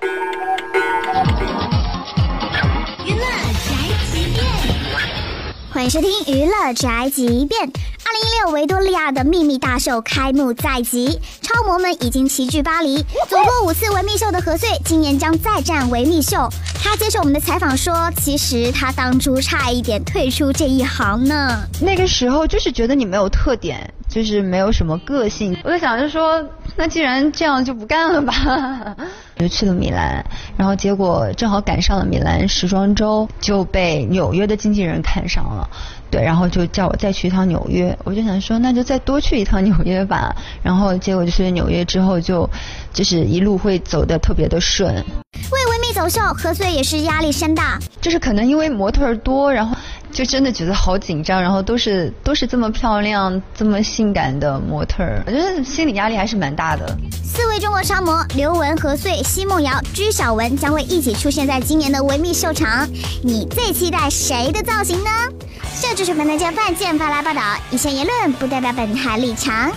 娱乐宅急便，欢迎收听娱乐宅急便。二零一六维多利亚的秘密大秀开幕在即，超模们已经齐聚巴黎。走过五次维密秀的何穗，今年将再战维密秀。他接受我们的采访说，其实他当初差一点退出这一行呢。那个时候就是觉得你没有特点，就是没有什么个性。我就想着说，那既然这样就不干了吧，就去了米兰。然后结果正好赶上了米兰时装周，就被纽约的经纪人看上了。对，然后就叫我再去一趟纽约。我就想说，那就再多去一趟纽约吧。然后结果就去了纽约之后，就就是一路会走得特别的顺。为维密走秀，何穗也是压力山大。就是可能因为模特儿多，然后就真的觉得好紧张，然后都是都是这么漂亮、这么性感的模特儿，我觉得心理压力还是蛮大的。四位中国超模刘雯、何穗、奚梦瑶、朱晓雯将会一起出现在今年的维密秀场。你最期待谁的造型呢？这就是本台见饭见发来报道，以下言论不代表本台立场。